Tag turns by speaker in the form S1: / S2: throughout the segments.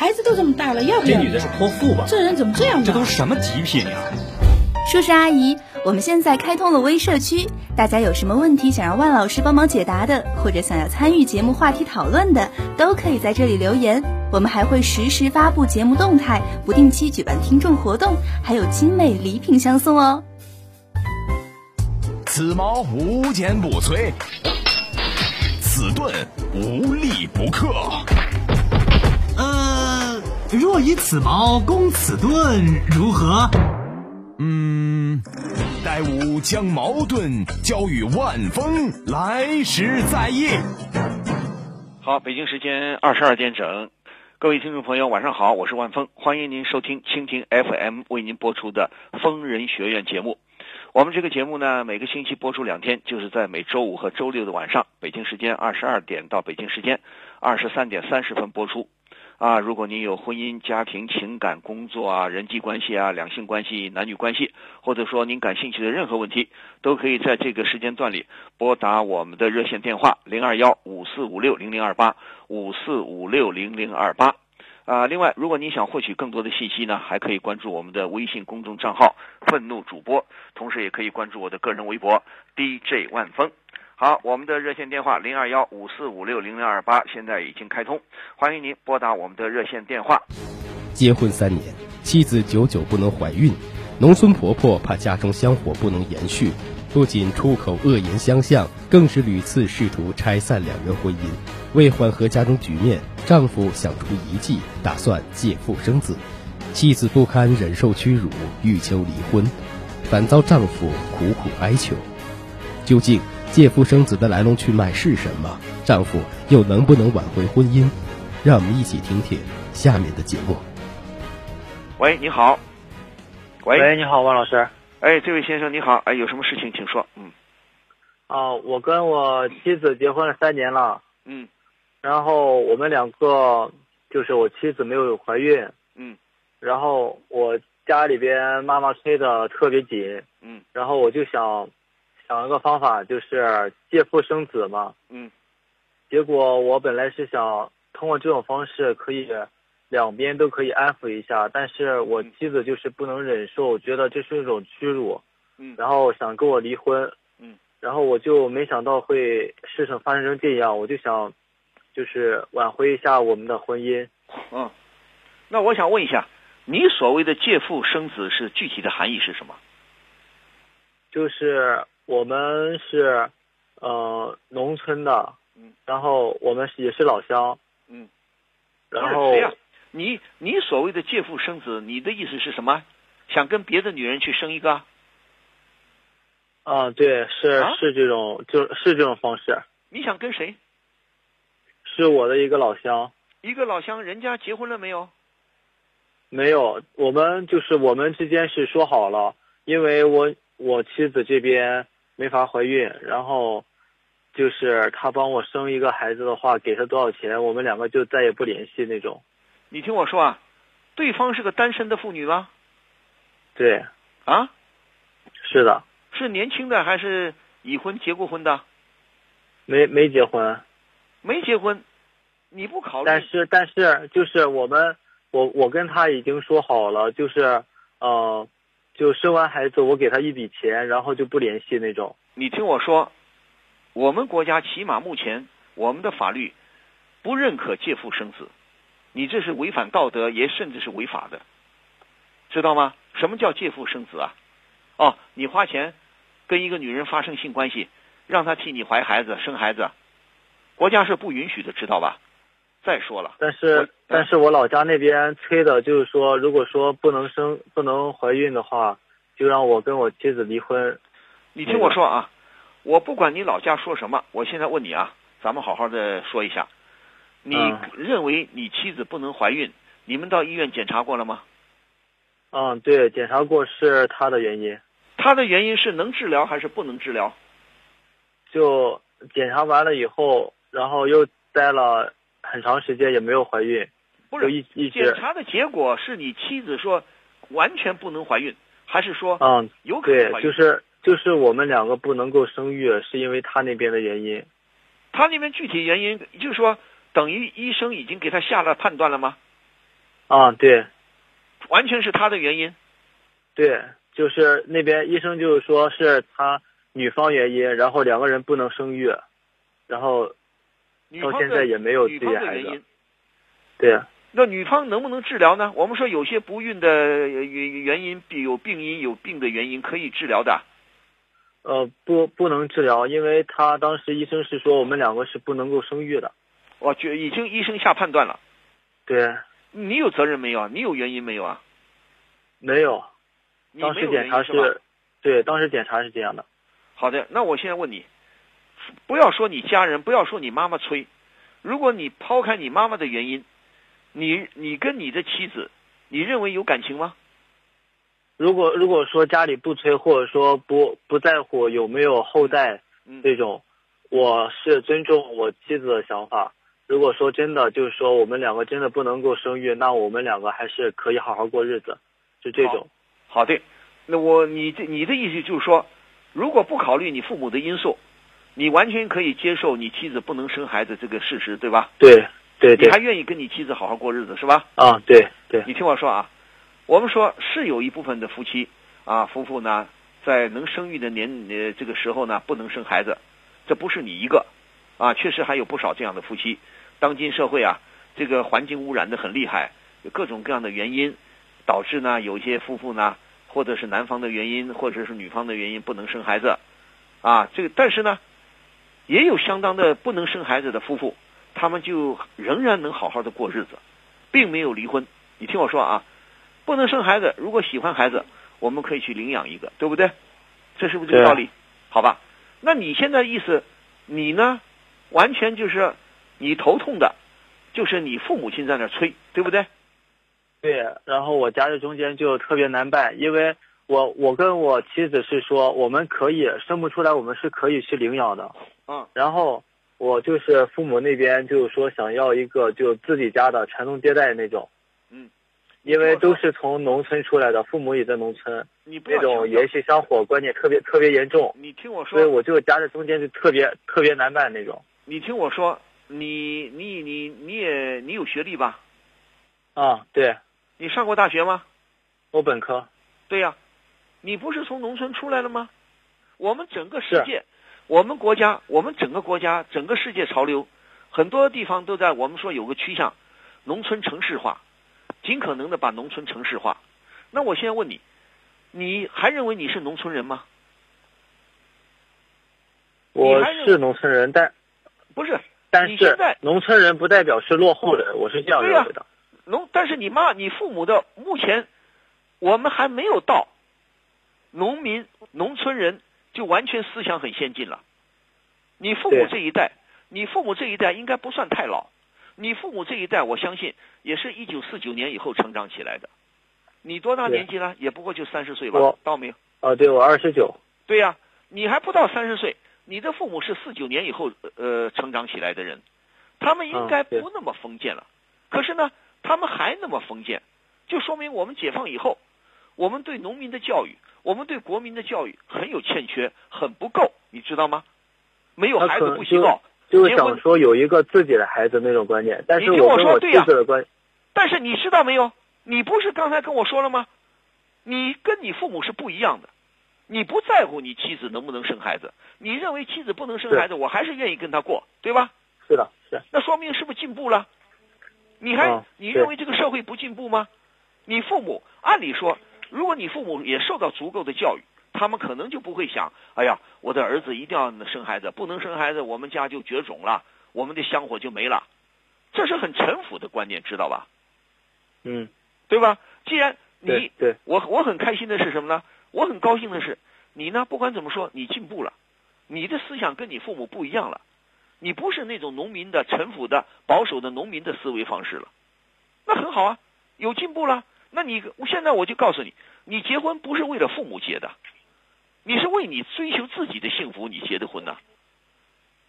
S1: 孩子都这么大了，要不要？
S2: 这女的是泼妇吧？
S1: 这人怎么这样？
S2: 这都是什么极品呀？
S3: 叔叔阿姨，我们现在开通了微社区，大家有什么问题想让万老师帮忙解答的，或者想要参与节目话题讨论的，都可以在这里留言。我们还会实时发布节目动态，不定期举办听众活动，还有精美礼品相送哦。
S4: 此矛无坚不摧，此盾无力不克。
S5: 呃，若以此矛攻此盾，如何？
S4: 嗯，待吾将矛盾交与万峰，来时再议。
S6: 好，北京时间二十二点整，各位听众朋友，晚上好，我是万峰，欢迎您收听蜻蜓 FM 为您播出的《疯人学院》节目。我们这个节目呢，每个星期播出两天，就是在每周五和周六的晚上，北京时间二十二点到北京时间二十三点三十分播出。啊，如果您有婚姻、家庭、情感、工作啊、人际关系啊、两性关系、男女关系，或者说您感兴趣的任何问题，都可以在这个时间段里拨打我们的热线电话零二幺五四五六零零二八五四五六零零二八。啊，另外，如果您想获取更多的信息呢，还可以关注我们的微信公众账号“愤怒主播”，同时也可以关注我的个人微博 DJ 万峰。好，我们的热线电话零二幺五四五六零零二八现在已经开通，欢迎您拨打我们的热线电话。
S7: 结婚三年，妻子久久不能怀孕，农村婆婆怕家中香火不能延续，不仅出口恶言相向，更是屡次试图拆散两人婚姻。为缓和家中局面，丈夫想出一计，打算借腹生子。妻子不堪忍受屈辱，欲求离婚，反遭丈夫苦苦哀求。究竟？借腹生子的来龙去脉是什么？丈夫又能不能挽回婚姻？让我们一起听听下面的节目。
S6: 喂，你好。喂，
S8: 喂，你好，王老师。
S6: 哎，这位先生你好，哎，有什么事情请说。嗯。
S8: 啊，我跟我妻子结婚了三年了。
S6: 嗯。
S8: 然后我们两个就是我妻子没有怀孕。
S6: 嗯。
S8: 然后我家里边妈妈催的特别紧。
S6: 嗯。
S8: 然后我就想。想一个方法，就是借腹生子嘛。
S6: 嗯。
S8: 结果我本来是想通过这种方式可以两边都可以安抚一下，但是我妻子就是不能忍受，觉得这是一种屈辱。
S6: 嗯。
S8: 然后想跟我离婚。
S6: 嗯。
S8: 然后我就没想到会事情发生成这样，我就想就是挽回一下我们的婚姻。
S6: 嗯。那我想问一下，你所谓的借腹生子是具体的含义是什么？
S8: 就是。我们是，呃，农村的，
S6: 嗯，
S8: 然后我们也是老乡，
S6: 嗯，
S8: 然后，
S6: 你你所谓的借腹生子，你的意思是什么？想跟别的女人去生一个？
S8: 啊，对，是是这种，就是这种方式。
S6: 你想跟谁？
S8: 是我的一个老乡。
S6: 一个老乡，人家结婚了没有？
S8: 没有，我们就是我们之间是说好了，因为我我妻子这边。没法怀孕，然后就是他帮我生一个孩子的话，给他多少钱，我们两个就再也不联系那种。
S6: 你听我说啊，对方是个单身的妇女吗？
S8: 对。
S6: 啊？
S8: 是的。
S6: 是年轻的还是已婚结过婚的？
S8: 没没结婚。
S6: 没结婚，你不考虑？
S8: 但是但是就是我们我我跟他已经说好了，就是呃。就生完孩子，我给他一笔钱，然后就不联系那种。
S6: 你听我说，我们国家起码目前我们的法律不认可借腹生子，你这是违反道德，也甚至是违法的，知道吗？什么叫借腹生子啊？哦，你花钱跟一个女人发生性关系，让她替你怀孩子、生孩子，国家是不允许的，知道吧？再说了，
S8: 但是但是我老家那边催的，就是说，如果说不能生、不能怀孕的话，就让我跟我妻子离婚。
S6: 你听我说啊，我不管你老家说什么，我现在问你啊，咱们好好的说一下，你认为你妻子不能怀孕，你们到医院检查过了吗？
S8: 嗯，对，检查过是她的原因。
S6: 她的原因是能治疗还是不能治疗？
S8: 就检查完了以后，然后又待了。很长时间也没有怀孕，
S6: 不是
S8: 一一
S6: 检查的结果是你妻子说完全不能怀孕，还是说
S8: 嗯
S6: 有可能
S8: 怀孕？对，就是就是我们两个不能够生育，是因为他那边的原因。
S6: 他那边具体原因就是说，等于医生已经给他下了判断了吗？
S8: 啊，对
S6: 完全是他的原因。
S8: 对，就是那边医生就是说是他女方原因，然后两个人不能生育，然后到现在也没有
S6: 女方
S8: 自己孩子。对，
S6: 那女方能不能治疗呢？我们说有些不孕的原原因，有病因有病的原因可以治疗的。
S8: 呃，不不能治疗，因为他当时医生是说我们两个是不能够生育的。
S6: 我觉已经医生下判断了，
S8: 对，
S6: 你有责任没有啊？你有原因没有啊？
S8: 没有，当时检查？
S6: 是，
S8: 对，当时检查是这样的。
S6: 好的，那我现在问你，不要说你家人，不要说你妈妈催，如果你抛开你妈妈的原因，你你跟你的妻子，你认为有感情吗？
S8: 如果如果说家里不催，或者说不不在乎有没有后代
S6: 嗯，
S8: 这种，我是尊重我妻子的想法。如果说真的就是说我们两个真的不能够生育，那我们两个还是可以好好过日子，就这种。
S6: 好的，那我你这你的意思就是说，如果不考虑你父母的因素，你完全可以接受你妻子不能生孩子这个事实，对吧？
S8: 对对对
S6: 你还，愿意跟你妻子好好过日子，是吧？
S8: 啊对对
S6: 你听我说啊，我们说是有一部分的夫妻啊，夫妇呢，在能生育的年呃这个时候呢，不能生孩子，这不是你一个啊，确实还有不少这样的夫妻。当今社会啊，这个环境污染的很厉害，有各种各样的原因，导致呢有一些夫妇呢，或者是男方的原因，或者是女方的原因不能生孩子，啊，这个但是呢，也有相当的不能生孩子的夫妇，他们就仍然能好好的过日子，并没有离婚。你听我说啊，不能生孩子，如果喜欢孩子，我们可以去领养一个，对不对？这是不是这个道理？好吧？那你现在意思，你呢，完全就是你头痛的，就是你父母亲在那儿催，对不对？
S8: 对，然后我夹在中间就特别难办，因为我我跟我妻子是说我们可以生不出来，我们是可以去领养的。
S6: 嗯，
S8: 然后我就是父母那边就是说想要一个就自己家的传宗接代那种。
S6: 嗯，
S8: 因为都是从农村出来的，父母也在农村，那种延续香火观念特别特别严重，
S6: 你听我说
S8: 所以
S6: 说，
S8: 我就夹在中间就特别特别难办那种。
S6: 你听我说，你你你你也你有学历吧？
S8: 啊，对
S6: 你上过大学吗？
S8: 我本科。
S6: 对呀、你不是从农村出来的吗？我们整个世界，我们国家，我们整个国家，整个世界潮流，很多地方都在我们说有个趋向，农村城市化，尽可能的把农村城市化。那我现在问你，你还认为你是农村人吗？
S8: 我是农村人，但
S6: 不是
S8: 但是
S6: 你现在
S8: 农村人不代表是落后人，我是这样认为的。
S6: 农，但是你妈、你父母的目前，我们还没有到农民、农村人就完全思想很先进了。你父母这一代，你父母这一代应该不算太老。你父母这一代，我相信也是一九四九年以后成长起来的。你多大年纪了？也不过就三十岁吧
S8: 我，
S6: 到没有？
S8: 啊，对我二十九。
S6: 对呀、你还不到三十岁，你的父母是四九年以后呃成长起来的人，他们应该不那么封建了。可是呢，他们还那么封建，就说明我们解放以后，我们对农民的教育，我们对国民的教育很有欠缺，很不够，你知道吗？没有孩子不许告，
S8: 就是
S6: 结婚
S8: 想说有一个自己的孩子那种观念，但是
S6: 你听我
S8: 跟我
S6: 说对呀
S8: 妻子的观，
S6: 但是你知道没有？你不是刚才跟我说了吗？你跟你父母是不一样的，你不在乎你妻子能不能生孩子，你认为妻子不能生孩子，我还是愿意跟他过，对吧？
S8: 是的，是
S6: 那说明是不是进步了？你还、
S8: 嗯
S6: 你认为这个社会不进步吗？你父母按理说，如果你父母也受到足够的教育，他们可能就不会想，哎呀，我的儿子一定要生孩子，不能生孩子，我们家就绝种了，我们的香火就没了。这是很陈腐的观念，知道吧？
S8: 嗯，
S6: 对吧？既然你
S8: 对对，
S6: 我我很开心的是什么呢？我很高兴的是，你呢，不管怎么说，你进步了，你的思想跟你父母不一样了，你不是那种农民的、陈腐的、保守的农民的思维方式了，那很好啊，有进步了。那你我现在我就告诉你，你结婚不是为了父母结的，你是为你追求自己的幸福你结的婚呐、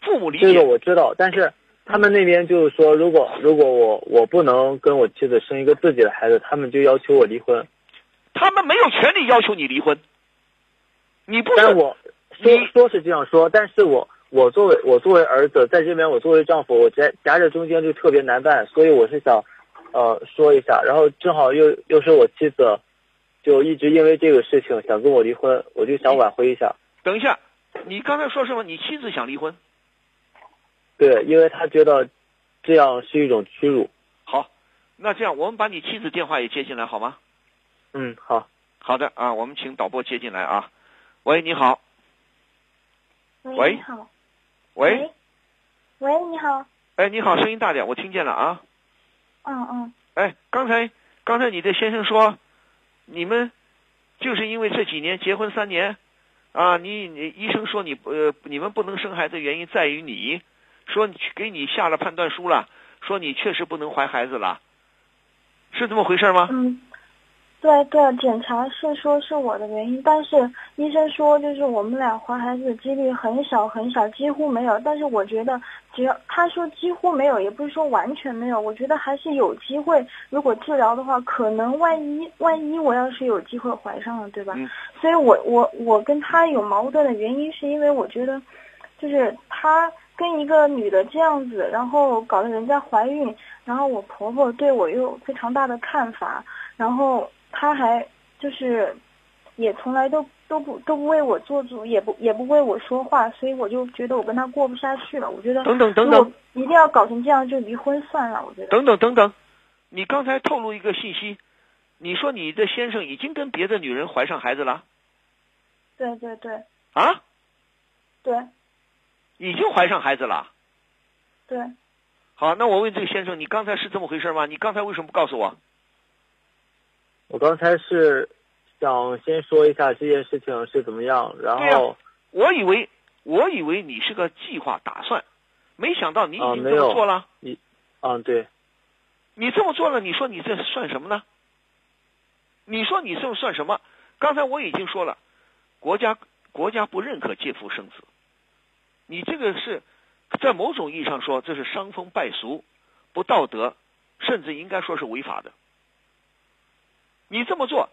S6: 父母理
S8: 这个
S6: 解，
S8: 我知道，但是他们那边就是说，如果如果我我不能跟我妻子生一个自己的孩子，他们就要求我离婚。
S6: 他们没有权利要求你离婚，你不是
S8: 但我说
S6: 你
S8: 说是这样说，但是我我作为我作为儿子，在这边我作为丈夫，我夹夹在中间就特别难办，所以我是想呃说一下，然后正好又又是我妻子，就一直因为这个事情想跟我离婚，我就想挽回一下。
S6: 等一下，你刚才说什么？你妻子想离婚？
S8: 对，因为她觉得这样是一种屈辱。
S6: 好，那这样我们把你妻子电话也接进来好吗？
S8: 嗯，好。
S6: 好的啊，我们请导播接进来啊。喂，你好。喂
S1: 你好。
S6: 喂。
S1: 喂，你好。
S6: 哎，你好，声音大点，我听见了啊。
S1: 嗯嗯。
S6: 哎，刚才刚才你的先生说，你们就是因为这几年结婚三年，啊，你你医生说你呃你们不能生孩子原因在于你，说给你下了判断书了，说你确实不能怀孩子了，是这么回事吗？
S1: 嗯。对对，检查是说是我的原因，但是医生说就是我们俩怀孩子的几率很小很小，几乎没有。但是我觉得，只要他说几乎没有，也不是说完全没有，我觉得还是有机会。如果治疗的话，可能万一万一我要是有机会怀上了，对吧？所以我我我跟他有矛盾的原因，是因为我觉得，就是他跟一个女的这样子，然后搞得人家怀孕，然后我婆婆对我又非常大的看法，然后。他还就是，也从来都都不都不为我做主，也不也不为我说话，所以我就觉得我跟他过不下去了。我觉得
S6: 等等等等，
S1: 一定要搞成这样就离婚算了。我觉得
S6: 等等等等，你刚才透露一个信息，你说你的先生已经跟别的女人怀上孩子了？
S1: 对对对。
S6: 啊？
S1: 对。
S6: 已经怀上孩子了？
S1: 对。
S6: 好，那我问这个先生，你刚才是这么回事吗？你刚才为什么不告诉我？
S8: 我刚才是想先说一下这件事情是怎么样，然后
S6: 我以为我以为你是个计划打算，没想到你已经这么做了。
S8: 你，嗯，对，
S6: 你这么做了，你说你这算什么呢？你说你这算什么？刚才我已经说了，国家国家不认可借腹生子，你这个是在某种意义上说这是伤风败俗、不道德，甚至应该说是违法的。你这么做，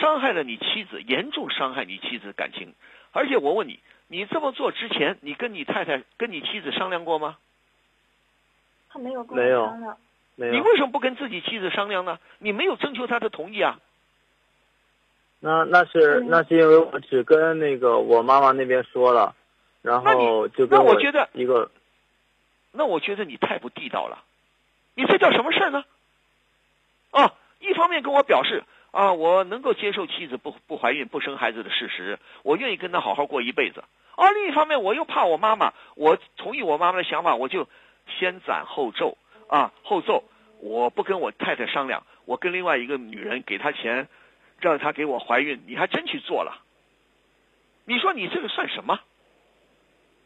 S6: 伤害了你妻子，严重伤害你妻子感情。而且我问你，你这么做之前，你跟你太太、跟你妻子商量过吗？
S1: 他没有跟我商量。
S8: 没有。
S6: 你为什么不跟自己妻子商量呢？你没有征求她的同意啊。
S8: 那那是那是因为我只跟那个我妈妈那边说了，然后就跟
S6: 我觉得
S8: 一个。
S6: 那我觉得你太不地道了，你这叫什么事儿呢？啊！一方面跟我表示啊，我能够接受妻子不不怀孕不生孩子的事实，我愿意跟她好好过一辈子。而另一方面，我又怕我妈妈，我同意我妈妈的想法，我就先斩后奏啊，后奏，我不跟我太太商量，我跟另外一个女人给她钱，让她给我怀孕，你还真去做了。你说你这个算什么？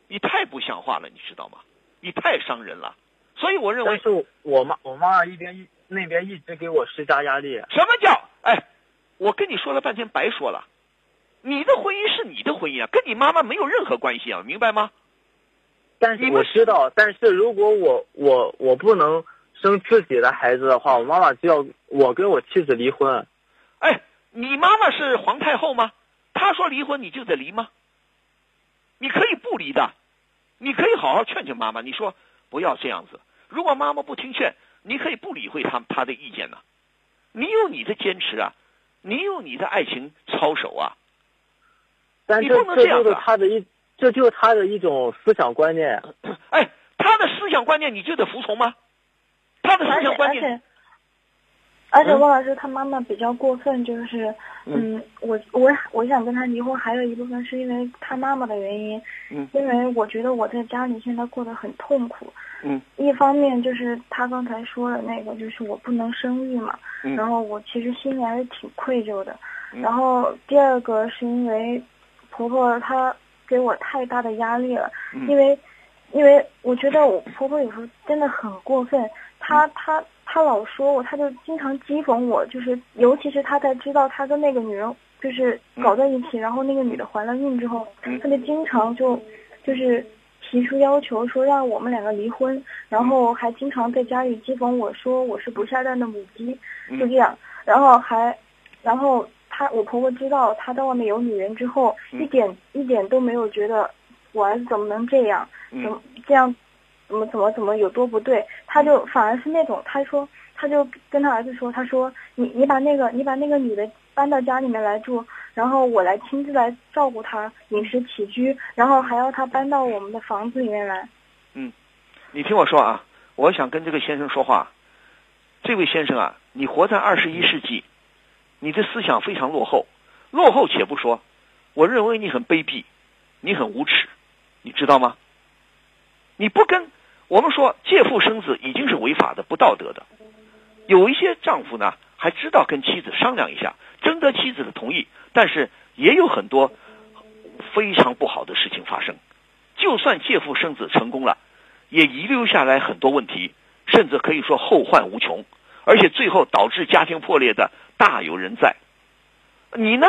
S6: 你太不像话了，你知道吗？你太伤人了。所以我认为，
S8: 但是我妈我妈妈一边。那边一直给我施加压力。
S6: 什么叫？哎，我跟你说了半天白说了。你的婚姻是你的婚姻啊，跟你妈妈没有任何关系啊，明白吗？
S8: 但是我知道，但是如果我我我不能生自己的孩子的话，我妈妈就要我跟我妻子离婚。
S6: 哎，你妈妈是皇太后吗？她说离婚你就得离吗？你可以不离的，你可以好好劝劝妈妈，你说不要这样子。如果妈妈不听劝。你可以不理会他他的意见呐，你有你的坚持啊，你有你的爱情操守啊。
S8: 但
S6: 你不能这样
S8: 子。他的一，这就是他的一种思想观念。
S6: 哎，他的思想观念你就得服从吗？他的思想观念。
S1: 而且汪老师他妈妈比较过分，就是，嗯，我我我想跟他离婚，还有一部分是因为他妈妈的原因，
S6: 嗯，
S1: 因为我觉得我在家里现在过得很痛苦，
S6: 嗯，
S1: 一方面就是他刚才说的那个，就是我不能生育嘛，
S6: 嗯，
S1: 然后我其实心里还是挺愧疚的，然后第二个是因为婆婆她给我太大的压力了，因为因为我觉得我婆婆有时候真的很过分，她她。他老说我，他就经常讥讽我，就是尤其是他在知道他跟那个女人就是搞在一起，然后那个女的怀了孕之后，他就经常就就是提出要求说让我们两个离婚，然后还经常在家里讥讽我说我是不下蛋的母鸡，就这样，然后还然后他我婆婆知道他在外面有女人之后，一点一点都没有觉得我儿子怎么能这样，怎么这样。怎么怎么怎么有多不对？他就反而是那种，他说他就跟他儿子说，他说你你把那个你把那个女的搬到家里面来住，然后我来亲自来照顾她饮食起居，然后还要她搬到我们的房子里面来。
S6: 嗯你听我说啊，我想跟这个先生说话。这位先生啊，你活在二十一世纪，你的思想非常落后。落后且不说，我认为你很卑鄙，你很无耻，你知道吗？你不跟我们说借腹生子已经是违法的、不道德的。有一些丈夫呢，还知道跟妻子商量一下，征得妻子的同意，但是也有很多非常不好的事情发生。就算借腹生子成功了，也遗留下来很多问题，甚至可以说后患无穷，而且最后导致家庭破裂的大有人在。你呢？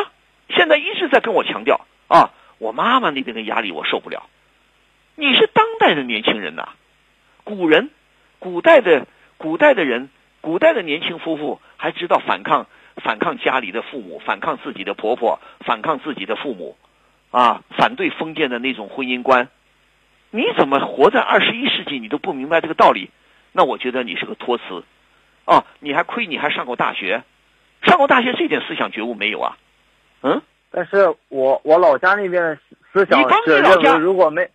S6: 现在一直在跟我强调啊，我妈妈那边的压力我受不了。你是当代的年轻人呐、古人、古代的古代的人、古代的年轻夫妇还知道反抗、反抗家里的父母，反抗自己的婆婆，反抗自己的父母，啊，反对封建的那种婚姻观。你怎么活在二十一世纪，你都不明白这个道理？那我觉得你是个托词。哦，你还亏你还上过大学，上过大学这点思想觉悟没有啊？嗯，
S8: 但是我我老家那边的思想
S6: 你帮
S8: 是认
S6: 你老家
S8: 为，如果没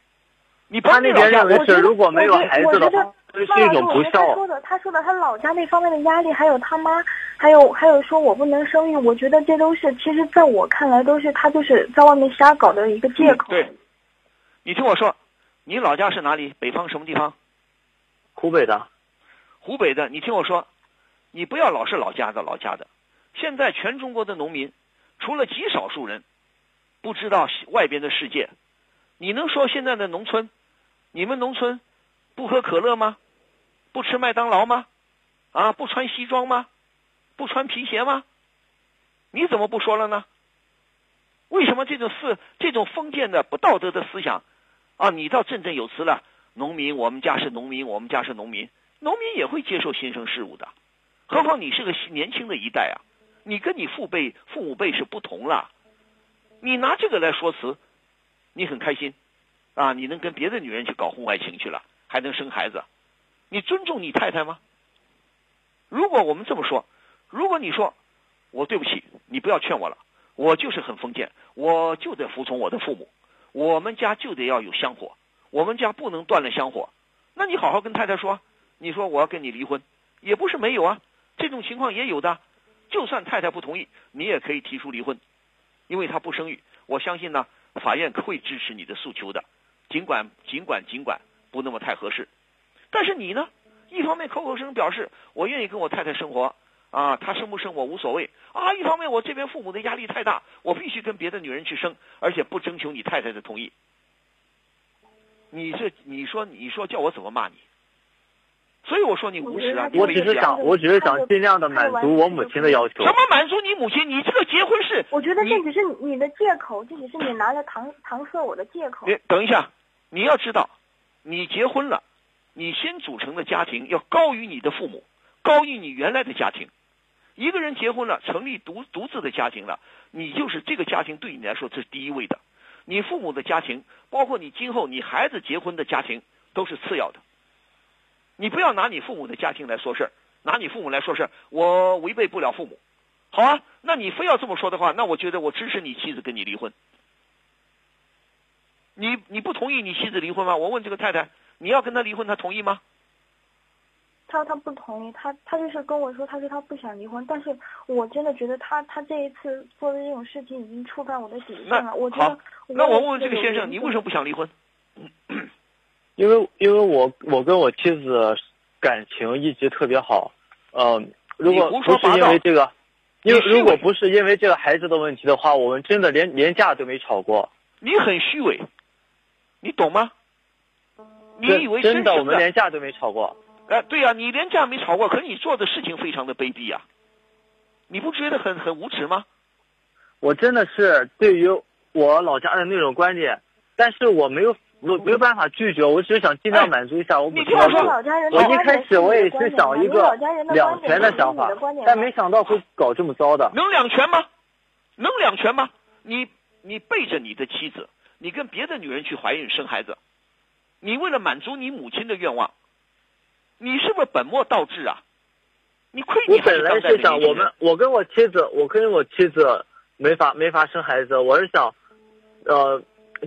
S6: 你
S8: 他那边认为是，如果没有
S1: 我觉得
S8: 孩子的话，是一种不
S1: 孝，他
S8: 孝。
S1: 说的，他说的，他老家那方面的压力，还有他妈，还有还有说我不能生育，我觉得这都是，其实在我看来都是他就是在外面瞎搞的一个借口。
S6: 对，你听我说，你老家是哪里？北方什么地方？
S8: 湖北的，
S6: 湖北的。你听我说，你不要老是老家的老家的。现在全中国的农民，除了极少数人不知道外边的世界，你能说现在的农村，你们农村不喝可乐吗？不吃麦当劳吗？啊，不穿西装吗？不穿皮鞋吗？你怎么不说了呢？为什么这种事这种封建的不道德的思想啊，你倒振振有词了？农民，我们家是农民，我们家是农民，农民也会接受新生事物的。何况你是个年轻的一代啊，你跟你父辈、父母辈是不同了。你拿这个来说辞，你很开心啊？你能跟别的女人去搞婚外情去了，还能生孩子？你尊重你太太吗？如果我们这么说，如果你说我对不起，你不要劝我了，我就是很封建，我就得服从我的父母，我们家就得要有香火，我们家不能断了香火。那你好好跟太太说，你说我要跟你离婚，也不是没有啊，这种情况也有的。就算太太不同意，你也可以提出离婚，因为她不生育。我相信呢，法院会支持你的诉求的，尽管尽管尽管不那么太合适。但是你呢，一方面口口声声表示我愿意跟我太太生活啊，她生不生我无所谓啊，一方面我这边父母的压力太大，我必须跟别的女人去生，而且不征求你太太的同意。你这你说你说叫我怎么骂你？所以我说你无耻啊！
S8: 我只是想，我只是想尽量的满足我母亲的要求
S6: 什。么满足你母亲？你这个结婚是，
S1: 我觉得这只是你的借口，这只是你拿来搪搪塞我的借口。
S6: 你等一下，你要知道，你结婚了，你先组成的家庭要高于你的父母，高于你原来的家庭。一个人结婚了，成立独独自的家庭了，你就是这个家庭对你来说这是第一位的。你父母的家庭，包括你今后你孩子结婚的家庭，都是次要的。你不要拿你父母的家庭来说事儿，拿你父母来说事儿，我违背不了父母。好啊，那你非要这么说的话，那我觉得我支持你妻子跟你离婚。你你不同意你妻子离婚吗？我问这个太太，你要跟他离婚，他同意吗？
S1: 他他不同意，他他就是跟我说，他说他不想离婚，但是我真的觉得他他这一次做的这种事情已经触犯我的底线了。我觉
S6: 好
S1: 得，
S6: 那我问问这个先生，你为什么不想离婚？
S8: 因为因为我我跟我妻子感情一直特别好，嗯、如果不是因为这个，因如果不是因为这个孩子的问题的话，我们真的连连架都没吵过。
S6: 你很虚伪，你懂吗？你以为
S8: 真的，
S6: 的
S8: 我们连架都没吵过。
S6: 哎，对呀、你连架没吵过，可你做的事情非常的卑鄙啊！你不觉得很很无耻吗？
S8: 我真的是对于我老家的那种观点，但是我没有我没有办法拒绝，我只是想尽量
S6: 哎
S8: 满足一下我母亲
S1: 的
S8: 我一开始我也
S1: 是
S8: 想一个两全的想法但没想到会搞这么糟的。
S6: 能两全吗？能两全吗？你你背着你的妻子，你跟别的女人去怀孕生孩子，你为了满足你母亲的愿望，你是不是本末倒置啊？你亏你
S8: 本来
S6: 是
S8: 想我们我跟我妻子，我跟我妻子没法没法生孩子，我是想，呃，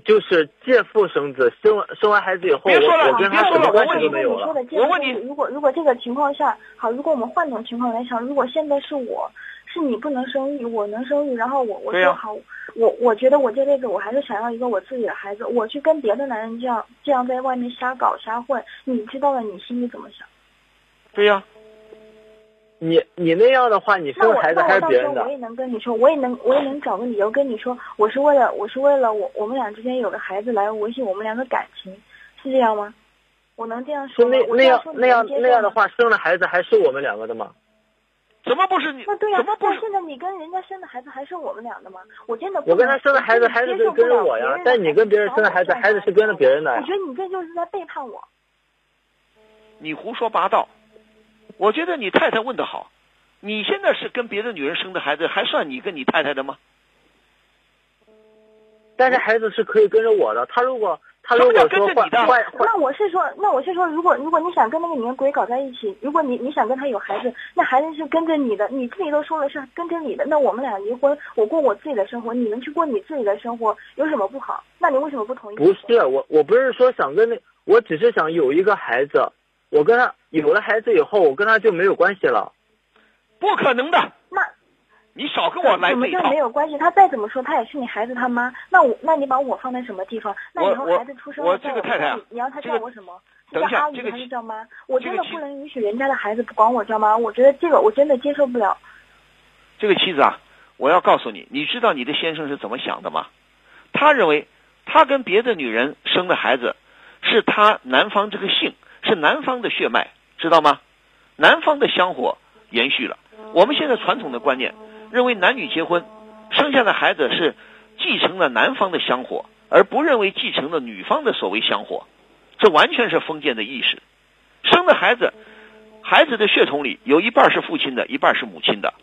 S8: 就是借腹生子，生完生完孩子以后，
S6: 别说了
S8: 我我跟他
S6: 别说了
S8: 什么关
S6: 我问你
S8: 系都没有了。
S6: 我问你
S1: 如果如果这个情况下，好，如果我们换种情况来想，如果现在是我，是你不能生育，我能生育，然后我我
S6: 对呀
S1: 说好，我我觉得我这辈子我还是想要一个我自己的孩子，我去跟别的男人这样这样在外面瞎搞瞎混，你知道了，你心里怎么想？
S6: 对呀、
S8: 你你那样的话，你生孩子
S1: 我
S8: 还是别人的
S1: 到时候我。也能跟你说，我也能我也能找个理由跟你说，我是为了我是为了我我们俩之间有个孩子来维系我们俩的感情，是这样吗？我能这样说吗？
S8: 是那样那样
S1: 能接受吗
S8: 那样的话，生了孩子还是我们两个的吗？
S6: 怎么不是你？
S1: 那对呀、
S6: 怎么不是？
S1: 现在你跟人家生的孩子还是我们俩的吗？我真的不
S8: 我跟他生的孩子
S1: 我真的
S8: 还是跟着我呀但你跟别人生的孩子
S1: 子
S8: 孩子是跟着别人的呀
S1: 我觉得你这就是在背叛我。
S6: 你胡说八道！我觉得你太太问的好，你现在是跟别的女人生的孩子，还算你跟你太太的吗？
S8: 但是孩子是可以跟着我的。他如果他如果说换
S6: 跟着你的
S8: 换换，
S1: 那我是说，那我是说，如果如果你想跟那个女人鬼搞在一起，如果你你想跟他有孩子，那孩子是跟着你的，你自己都说了是跟着你的，那我们俩离婚，我过我自己的生活，你们去过你自己的生活，有什么不好？那你为什么不同意？
S8: 不是我，我不是说想跟那，我只是想有一个孩子。我跟他有了孩子以后，我跟他就没有关系了。
S6: 不可能的！
S1: 那
S6: 你少跟我来这一套
S1: 怎么叫没。有关系？他再怎么说，他也是你孩子他妈。那我，那你把我放在什么地方？那以后孩子出生
S6: 我
S1: 了，
S6: 这个太太啊
S1: 你你让他
S6: 这个
S1: 叫我什么？是
S6: 等一下这个
S1: 叫阿姨还是叫妈？我真的不能允许人家的孩子不管我叫妈。我觉得这个我真的接受不了。
S6: 这个妻子啊，我要告诉你，你知道你的先生是怎么想的吗？他认为他跟别的女人生的孩子，是他男方这个姓，是男方的血脉，知道吗？男方的香火延续了。我们现在传统的观念认为男女结婚，生下的孩子是继承了男方的香火，而不认为继承了女方的所谓香火，这完全是封建的意识。生的孩子，孩子的血统里有一半是父亲的，一半是母亲的，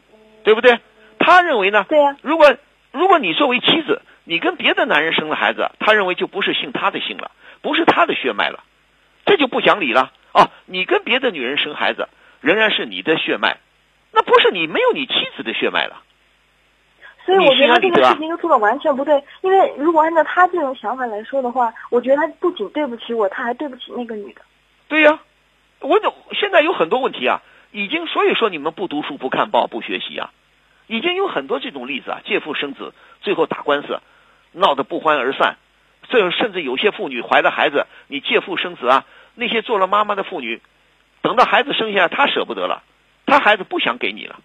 S6: 对不对？他认为呢？
S1: 对呀、
S6: 如果如果你作为妻子，你跟别的男人生了孩子，他认为就不是姓他的姓了，不是他的血脉了，这就不讲理了啊！你跟别的女人生孩子，仍然是你的血脉，那不是你没有你妻子的血脉了。
S1: 所以我觉得这个事情就做的完全不对。因为如果按照他这种想法来说的话，我觉得他不仅对不起我，他还对不起那个女的。
S6: 对呀、我有现在有很多问题啊，已经所以说你们不读书、不看报、不学习啊，已经有很多这种例子啊，借腹生子，最后打官司，闹得不欢而散。这甚至有些妇女怀了孩子，你借腹生子啊，那些做了妈妈的妇女，等到孩子生下来，她舍不得了，她孩子不想给你了，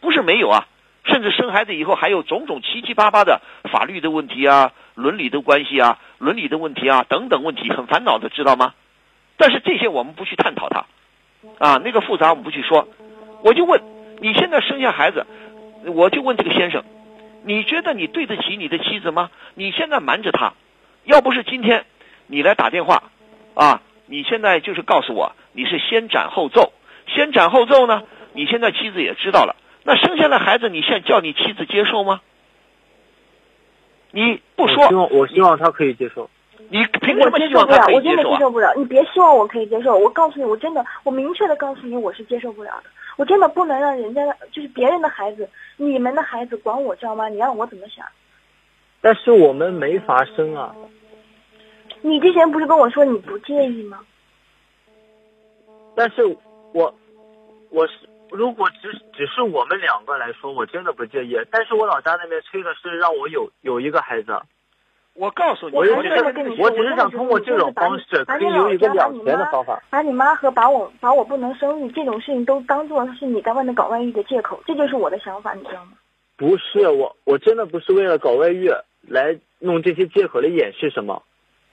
S6: 不是没有啊，甚至生孩子以后还有种种七七八八的法律的问题啊、伦理的关系啊、伦理的问题啊等等问题，很烦恼的，知道吗？但是这些我们不去探讨它，啊，那个复杂我们不去说。我就问，你现在生下孩子，我就问这个先生，你觉得你对得起你的妻子吗？你现在瞒着她，要不是今天你来打电话，啊，你现在就是告诉我你是先斩后奏，先斩后奏呢，你现在妻子也知道了，那生下来孩子，你现在叫你妻子接受吗？你不
S8: 我希
S6: 说，
S8: 望我希望他可以接受。
S6: 你凭什么希望他
S1: 接受不了，我真的
S6: 接受啊？
S1: 接受不了。你别希望我可以接受，我告诉你，我真的，我明确的告诉你，我是接受不了的。我真的不能让人家的，就是别人的孩子，你们的孩子管我叫妈，你让我怎么想？
S8: 但是我们没法生啊。
S1: 你之前不是跟我说你不介意吗？
S8: 但是我我是如果只只是我们两个来说，我真的不介意。但是我老家那边催的是让我有有一个孩子，
S6: 我告诉你，
S1: 我
S8: 我只是我只是想通过这种方式可以有一个两全的方法。
S1: 把你妈和把我把我不能生育这种事情都当做是你在外面搞外遇的借口，这就是我的想法，你知道吗？
S8: 不是我，我真的不是为了搞外遇来弄这些借口来掩饰什么。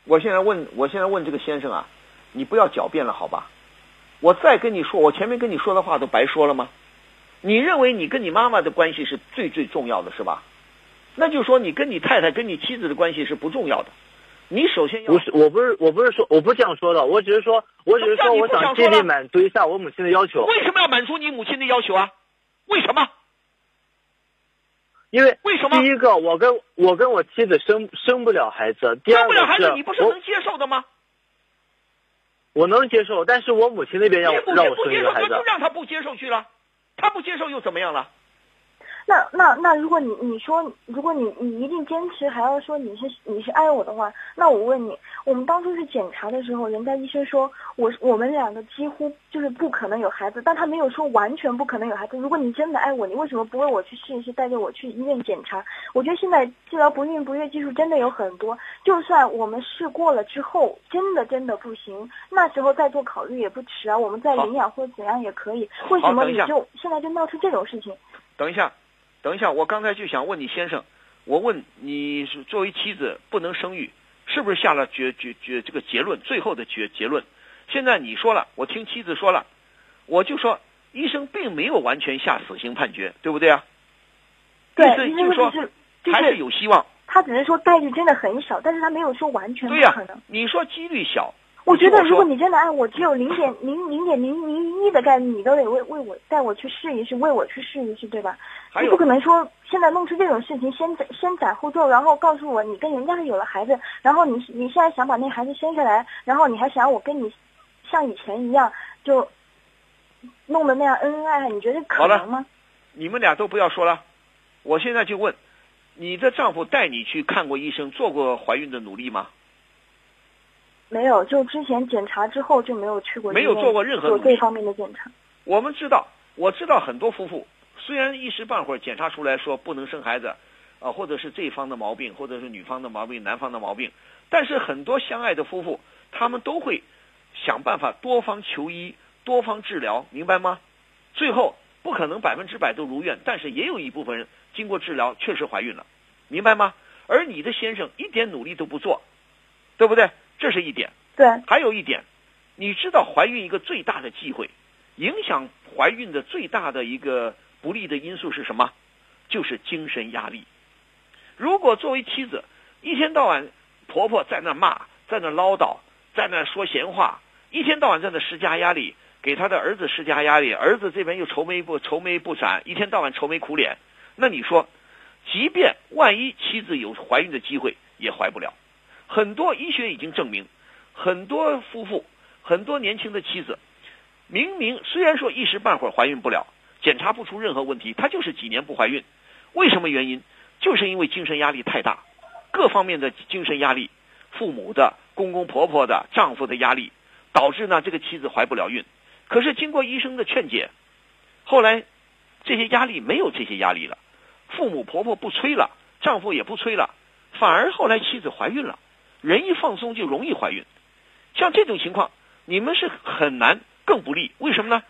S6: 我现在问，我现在问这个先生啊，你不要狡辩了，好吧？我再跟你说，我前面跟你说的话都白说了吗？你认为你跟你妈妈的关系是最最重要的，是吧？那就说你跟你太太、跟你妻子的关系是不重要的。你首先要
S8: 不是，我不是，我不是说，我不是这样说的，我只是说，我只是说，我
S6: 想
S8: 尽力满足一下我母亲的要求，
S6: 为什么要满足你母亲的要求啊？为什么？
S8: 因为
S6: 为什么
S8: 第一个，我跟我跟我妻子生生不了孩子，第二个
S6: 生不了孩子，你不是能接受的吗？
S8: 我能接受，但是我母亲那边让我让我
S6: 不接受，
S8: 生一个孩子
S6: 就就，让他不接受去了。他不接受又怎么样了？
S1: 那那那，如果你你说，如果你你一定坚持还要说你是你是爱我的话，那我问你，我们当初去检查的时候，人家医生说我我们两个几乎就是不可能有孩子，但他没有说完全不可能有孩子。如果你真的爱我，你为什么不为我去试一试，带着我去医院检查？我觉得现在治疗不孕不育技术真的有很多，就算我们试过了之后，真的真的不行，那时候再做考虑也不迟啊。我们再领养或者怎样也可以。为什么你就现在就闹出这种事情？
S6: 等一下。等一下，我刚才就想问你先生，我问你是作为妻子不能生育，是不是下了决决决这个结论？最后的结结论，现在你说了，我听妻子说了，我就说医生并没有完全下死刑判决，对不对啊？
S1: 对，
S6: 医生说还是有希望。
S1: 他只是说概率真的很小，但是他没有说完全不可能。
S6: 你说几率小。
S1: 我觉得，如果你真的爱我，只有零点零零点零零一的概率，你都得为为我带我去试一试，为我去试一试，对吧？你不可能说现在弄出这种事情，先先斩后奏，然后告诉我你跟人家有了孩子，然后你你现在想把那孩子生下来，然后你还想我跟你像以前一样，就弄得那样恩恩爱爱，你觉得可能吗？
S6: 你们俩都不要说了，我现在就问，你的丈夫带你去看过医生，做过怀孕的努力吗？
S1: 没有，就之前检查之后就没有去过，
S6: 没有做过任何
S1: 做这方面的检查。
S6: 我们知道，我知道很多夫妇虽然一时半会儿检查出来说不能生孩子，啊，或者是这方的毛病，或者是女方的毛病、男方的毛病，但是很多相爱的夫妇，他们都会想办法多方求医、多方治疗，明白吗？最后不可能百分之百都如愿，但是也有一部分人经过治疗确实怀孕了，明白吗？而你的先生一点努力都不做，对不对？这是一点，
S1: 对，
S6: 还有一点，你知道怀孕一个最大的忌讳，影响怀孕的最大的一个不利的因素是什么？就是精神压力。如果作为妻子，一天到晚婆婆在那骂，在那唠叨，在那说闲话，一天到晚在那施加压力，给他的儿子施加压力，儿子这边又愁眉不愁眉不展，一天到晚愁眉苦脸，那你说，即便万一妻子有怀孕的机会，也怀不了。很多医学已经证明，很多夫妇、很多年轻的妻子，明明虽然说一时半会儿怀孕不了，检查不出任何问题，她就是几年不怀孕。为什么原因？就是因为精神压力太大，各方面的精神压力，父母的、公公婆婆的、丈夫的压力，导致呢这个妻子怀不了孕。可是经过医生的劝解，后来这些压力没有这些压力了，父母婆婆不催了，丈夫也不催了，反而后来妻子怀孕了。人一放松就容易怀孕，像这种情况，你们是很难更不利。为什么呢？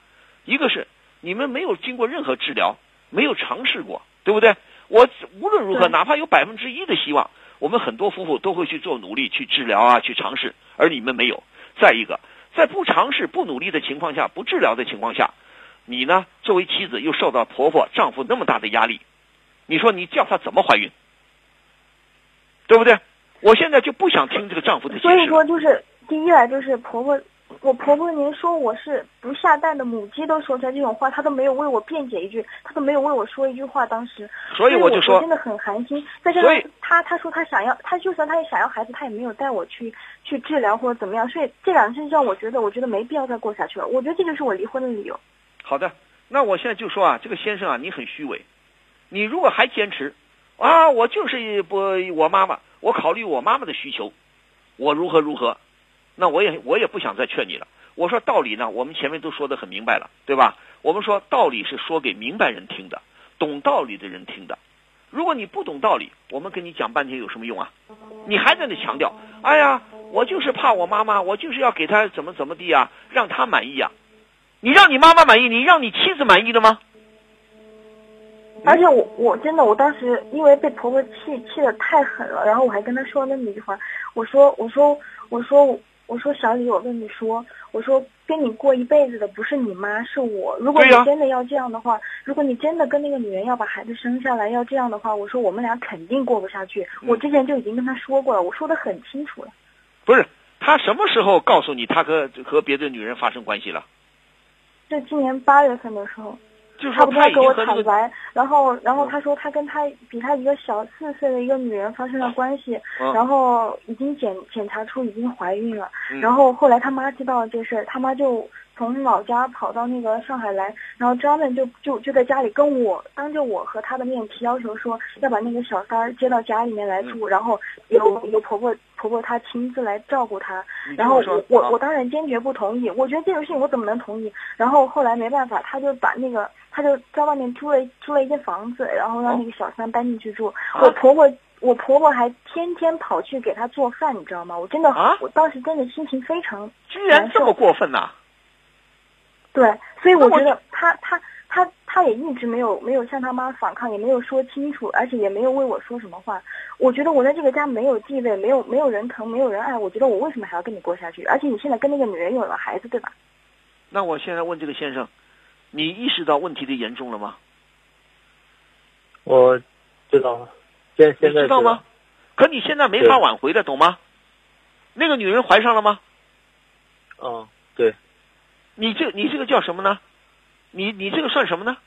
S6: 一个是你们没有经过任何治疗，没有尝试过，对不对？我无论如何，哪怕有百分之一的希望，我们很多夫妇都会去做努力去治疗啊，去尝试，而你们没有。再一个，在不尝试、不努力的情况下，不治疗的情况下，你呢，作为妻子又受到婆婆、丈夫那么大的压力，你说你叫她怎么怀孕？对不对？我现在就不想听这个丈夫的解释。
S1: 所以说，就是第一来就是婆婆，我婆婆您说我是不下蛋的母鸡都说出来这种话，她都没有为我辩解一句，她都没有为我说一句话。当时，
S6: 所以
S1: 我
S6: 就说
S1: 真的很寒心。再加上她，她说她想要，她就算她也想要孩子，她也没有带我去去治疗或者怎么样。所以这两件事让我觉得，我觉得没必要再过下去了。我觉得这就是我离婚的理由。
S6: 好的，那我现在就说啊，这个先生啊，你很虚伪。你如果还坚持，啊，我就是不我妈妈。我考虑我妈妈的需求，我如何如何，那我也我也不想再劝你了。我说道理呢，我们前面都说的很明白了，对吧？我们说道理是说给明白人听的，懂道理的人听的。如果你不懂道理，我们跟你讲半天有什么用啊？你还在那强调，哎呀，我就是怕我妈妈，我就是要给她怎么怎么地啊，让她满意啊。你让你妈妈满意，你让你妻子满意的吗？
S1: 而且我我真的我当时因为被婆婆气气的太狠了，然后我还跟她说那么一句话，我说我说我说我说小李，我跟你说，我说跟你过一辈子的不是你妈是我，如果你真的要这样的话，如果你真的跟那个女人要把孩子生下来要这样的话，我说我们俩肯定过不下去。我之前就已经跟她说过了，我说的很清楚了。
S6: 不是他什么时候告诉你他和和别的女人发生关系了？
S1: 就今年八月份的时候。
S6: 他
S1: 不太跟我坦白，然后，然后他说他跟他比他一个小四岁的一个女人发生了关系，然后已经检检查出已经怀孕了，然后后来他妈知道了这事儿，他妈就从老家跑到那个上海来，然后专门就就就在家里跟我当着我和他的面提要求说要把那个小三儿接到家里面来住，然后由由婆婆婆婆她亲自来照顾他。然后我我我当然坚决不同意，我觉得这种事情我怎么能同意？然后后来没办法，他就把那个他就在外面租了租了一间房子，然后让那个小三搬进去住。我婆婆我婆婆还天天跑去给他做饭，你知道吗？我真的
S6: 啊
S1: 我当时真的心情非常
S6: 居然这么过分呐、
S1: 对，所以我觉得他他他他也一直没有没有向他妈反抗，也没有说清楚，而且也没有为我说什么话。我觉得我在这个家没有地位，没有没有人疼，没有人爱。我觉得我为什么还要跟你过下去？而且你现在跟那个女人有了孩子，对吧？
S6: 那我现在问这个先生，你意识到问题的严重了吗？
S8: 我知道了，现
S6: 你
S8: 现在
S6: 知道吗？可你现在没法挽回的，懂吗？那个女人怀上了吗？
S8: 嗯，对，
S6: 你这你这个叫什么呢？你你这个算什么呢？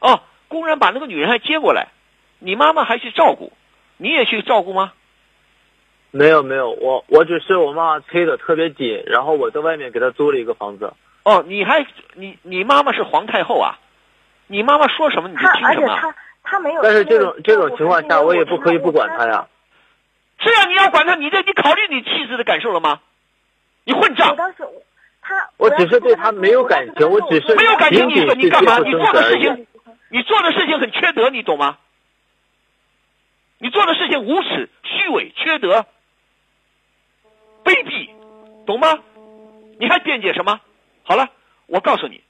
S6: 哦，公然把那个女人还接过来，你妈妈还去照顾，你也去照顾吗？
S8: 没有没有，我我只是我妈妈催的特别紧，然后我在外面给她租了一个房子。
S6: 哦，你还你你妈妈是皇太后啊？你妈妈说什么你就听什么啊？
S1: 他他没有。
S8: 但是这种这种情况下，我也不可以不管
S1: 他
S8: 她呀。
S6: 是啊，你要管她，你这你考虑你妻子的感受了吗？你混
S1: 我
S6: 账！
S1: 当时他，
S8: 我只是对他没有感情我只是
S6: 没有感情，你
S8: 仅仅是
S6: 你干嘛？你做的事情，你做的事情很缺德，你懂吗？你做的事情无耻、虚伪、缺德、卑鄙，懂吗？你还辩解什么？好了，我告诉你，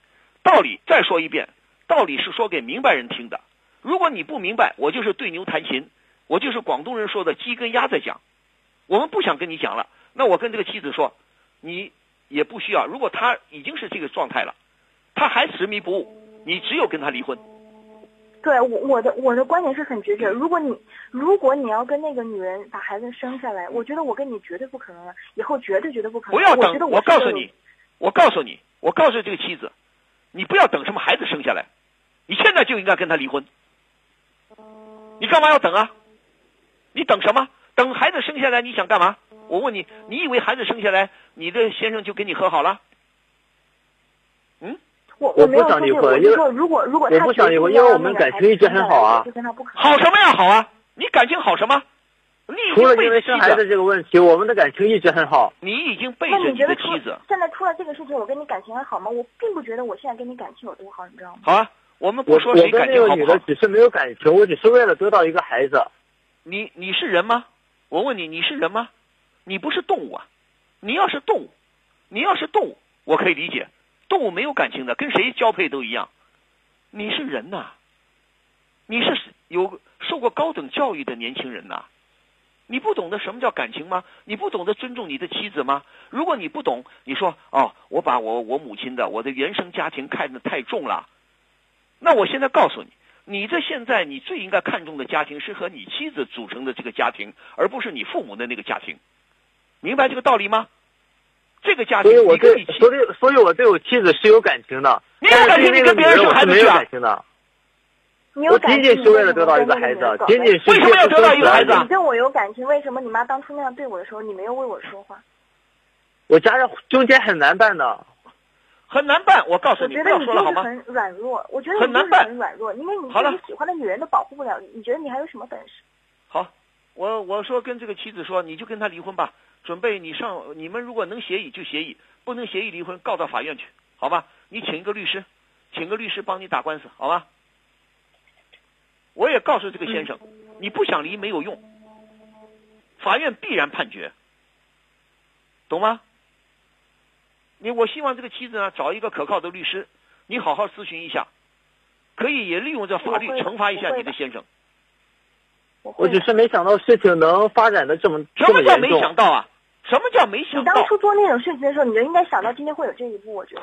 S6: 道理再说一遍，道理是说给明白人听的。如果你不明白，我就是对牛弹琴，我就是广东人说的鸡跟鸭在讲。我们不想跟你讲了，那我跟这个妻子说，你也不需要。如果他已经是这个状态了，他还执迷不悟，你只有跟他离婚。
S1: 对我我的我的观点是很决绝。如果你如果你要跟那个女人把孩子生下来，我觉得我跟你绝对不可能了，以后绝对绝对不可能。
S6: 不要等
S1: 我
S6: 告诉你，我告诉你，我告诉这个妻子，你不要等什么孩子生下来，你现在就应该跟他离婚。你干嘛要等啊？你等什么？等孩子生下来，你想干嘛？我问你，你以为孩子生下来，你的先生就跟你和好了？嗯，
S1: 我
S8: 我不
S1: 没有说这个，
S8: 想离婚因为
S1: 我就说如果如果
S8: 我
S1: 他
S8: 不想离婚因为我们感情一直很好啊。
S6: 好什么呀？好啊！你感情好什么？
S8: 除了因为生孩
S6: 子，
S8: 这个问题，我们的感情一直很好。
S6: 你已经背着你的妻子。
S1: 现在出了这个事情，我跟你感情还好吗？我并不觉得我现在跟你感情有多好，你知道吗？
S6: 好啊，我们
S8: 我
S6: 不说谁感情好不好
S8: 个女的。只是没有感情，我只是为了得到一个孩子。
S6: 你你是人吗？我问你，你是人吗？你不是动物啊！你要是动物，你要是动物，我可以理解，动物没有感情的，跟谁交配都一样。你是人呐、你是有受过高等教育的年轻人呐、你不懂得什么叫感情吗？你不懂得尊重你的妻子吗？如果你不懂，你说哦，我把我我母亲的我的原生家庭看得太重了，那我现在告诉你，你这现在你最应该看重的家庭是和你妻子组成的这个家庭，而不是你父母的那个家庭，明白这个道理吗？这个家庭
S8: 所以我
S6: 你跟你妻，
S8: 对所以所以我对我妻子是有感情的，
S6: 你有感情你跟别人生孩子去啊
S8: 感情的。
S1: 你有
S8: 我仅
S1: 感情，
S8: 仅是为了得到一个孩子，仅仅是
S6: 为什么要得到一个孩子啊
S1: 你对我有感情，为什么你妈当初那样对我的时候，你没有为我说话？
S8: 我家人中间很难办的。
S6: 很难办。我告诉你，不
S1: 我觉得你就
S6: 要说了好吗？
S1: 是很软弱，我觉得你就是
S6: 很难办
S1: 很软弱，因为你
S6: 好了
S1: 对你喜欢的女人都保护不了你，你觉得你还有什么本事？
S6: 好，我我说跟这个妻子说，你就跟他离婚吧。准备你上，你们如果能协议就协议，不能协议离婚，告到法院去，好吧？你请一个律师，请个律师帮你打官司，好吧？我也告诉这个先生，你不想离没有用，法院必然判决，懂吗？你我希望这个妻子呢找一个可靠的律师，你好好咨询一下，可以也利用这法律惩罚一下你的先生。
S1: 我
S8: 只是没想到事情能发展的这么
S6: 什
S8: 这么
S6: 么叫没。想到啊？什么叫没想到
S1: 你当？初做那种事情的时候，你就应该想到今天会有这一步。我觉得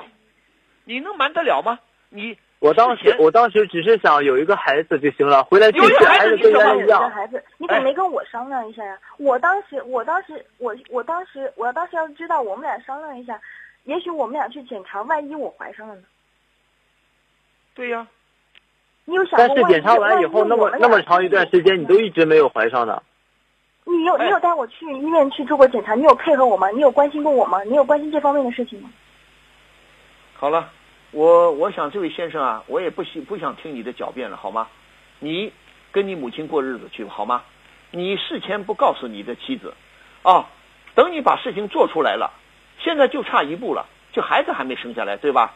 S6: 你能瞒得了吗？你
S8: 我当时我当时只是想有一个孩子就行了，回来
S6: 有一个孩
S8: 孩子跟
S6: 子你怎么
S8: 原来一样。
S1: 有一个孩子，你怎么
S6: 哎
S1: 没跟我商量一下呀？我当时，我当时，我我当时，我要当时要知道，我们俩商量一下，也许我们俩去检查，万一我怀上了呢？
S6: 对呀、
S1: 你有想过但是
S8: 检查完以后，那么那么长一段时间，你都一直没有怀上的。
S1: 你有
S6: 哎
S1: 你有带我去医院去做过检查？你有配合我吗？你有关心过我吗？你有关心这方面的事情吗？
S6: 好了，我我想这位先生啊，我也不希不想听你的狡辩了，好吗？你跟你母亲过日子去好吗？你事前不告诉你的妻子，啊，等你把事情做出来了，现在就差一步了，就孩子还没生下来，对吧？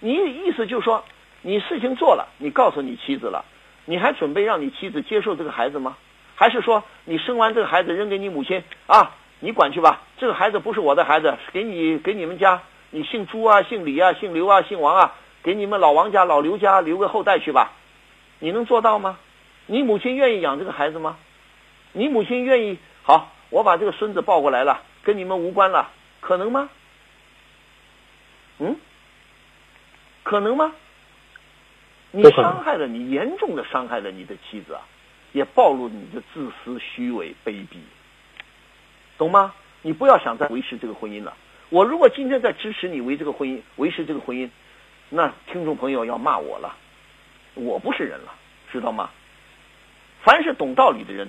S6: 你意思就是说，你事情做了，你告诉你妻子了，你还准备让你妻子接受这个孩子吗？还是说你生完这个孩子扔给你母亲啊？你管去吧，这个孩子不是我的孩子，给你给你们家，你姓朱啊，姓李啊，姓刘啊，姓王啊，给你们老王家、老刘家留个后代去吧，你能做到吗？你母亲愿意养这个孩子吗？你母亲愿意？好，我把这个孙子抱过来了，跟你们无关了，可能吗？嗯，可能吗？你伤害了你，严重的伤害了你的妻子啊，也暴露你的自私、虚伪、卑鄙，懂吗？你不要想再维持这个婚姻了。我如果今天再支持你维这个婚姻，维持这个婚姻，那听众朋友要骂我了，我不是人了，知道吗？凡是懂道理的人，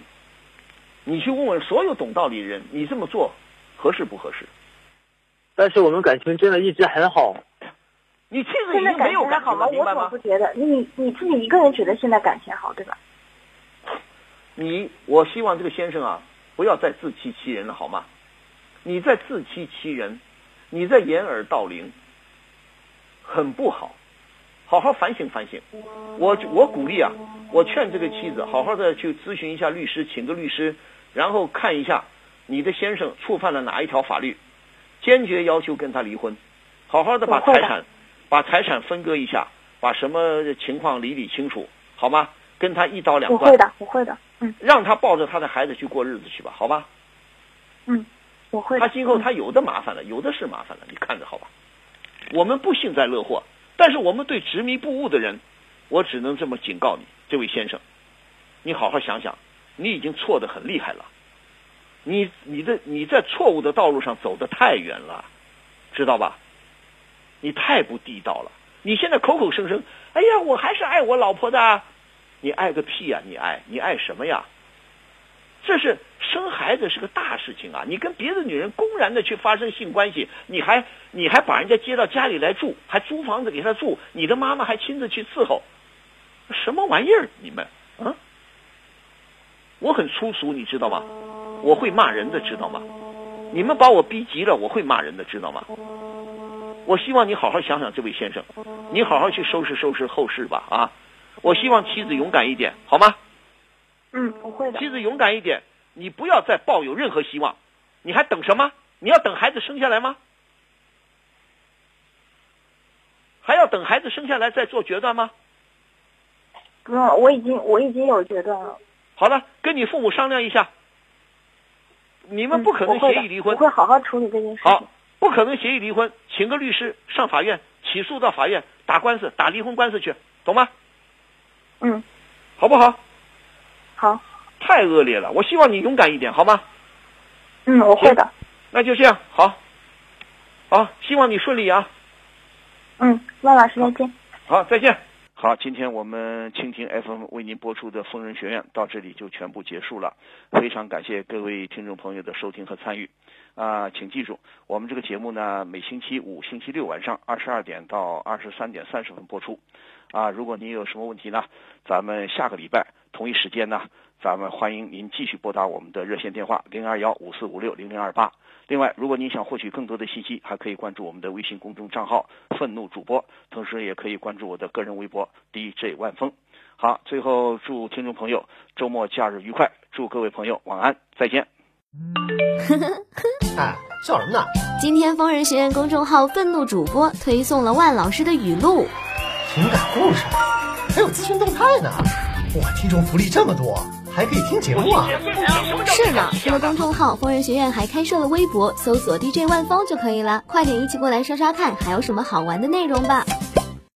S6: 你去问问所有懂道理的人，你这么做合适不合适？
S8: 但是我们感情真的一直很好。
S6: 你妻子已经没有？感情了，明白吗
S1: 不？觉得？你你自己一个人觉得现在感情好，对吧？
S6: 你，我希望这个先生啊，不要再自欺欺人了，好吗？你在自欺欺人，你在掩耳盗铃，很不好，好好反省反省。我我鼓励啊，我劝这个妻子好好的去咨询一下律师，请个律师，然后看一下你的先生触犯了哪一条法律，坚决要求跟他离婚，好好的把财产，把财产分割一下，把什么情况理理清楚，好吗？跟他一刀两断
S1: 我会，的，我会的，嗯
S6: 让他抱着他的孩子去过日子去吧，好吧？
S1: 嗯，我会。
S6: 他今后他有的麻烦了，有的是麻烦了，你看着好吧？我们不幸灾乐祸，但是我们对执迷不悟的人，我只能这么警告你，这位先生，你好好想想，你已经错得很厉害了，你你的你在错误的道路上走得太远了，知道吧？你太不地道了，你现在口口声声，哎呀，我还是爱我老婆的，你爱个屁呀、你爱你爱什么呀？这是生孩子是个大事情啊！你跟别的女人公然的去发生性关系，你还你还把人家接到家里来住，还租房子给他住，你的妈妈还亲自去伺候，什么玩意儿？你们啊？我很粗俗，你知道吗？我会骂人的，知道吗？你们把我逼急了，我会骂人的，知道吗？我希望你好好想想，这位先生，你好好去收拾收拾后事吧啊！我希望妻子勇敢一点，好吗？
S1: 嗯，我会的。
S6: 妻子勇敢一点，你不要再抱有任何希望，你还等什么？你要等孩子生下来吗？还要等孩子生下来再做决断吗？
S1: 不用，我已经我已经有决断了。
S6: 好了，跟你父母商量一下，你们不可能协议离婚
S1: 我，会好好处理这件事情。
S6: 好，不可能协议离婚，请个律师上法院起诉到法院打官司，打离婚官司去，懂吗？
S1: 嗯，
S6: 好不好？
S1: 好，
S6: 太恶劣了，我希望你勇敢一点，好吗？
S1: 嗯，我会的。
S6: 那就这样，好，好，希望你顺利啊。
S1: 嗯，万老师再见。
S6: 好，再见。好，今天我们蜻蜓 FM 为您播出的疯人学院到这里就全部结束了，非常感谢各位听众朋友的收听和参与。啊、请记住，我们这个节目呢，每星期五、星期六晚上二十二点到二十三点三十分播出。啊，如果您有什么问题呢，咱们下个礼拜同一时间呢，咱们欢迎您继续拨打我们的热线电话零二幺五四五六零零二八。另外，如果您想获取更多的信息，还可以关注我们的微信公众账号“愤怒主播”，同时也可以关注我的个人微博 DJ 万峰。好，最后祝听众朋友周末假日愉快，祝各位朋友晚安，再见。
S5: 哎，笑什么呢？
S9: 今天疯人学院公众号愤怒主播推送了万老师的语录，
S5: 情感故事，还有资讯动态呢。哇，听众福利这么多，还可以听节目啊！
S9: 是呢，除了公众号，疯人学院还开设了微博，搜索 DJ 万峰就可以了。快点一起过来刷刷看，还有什么好玩的内容吧。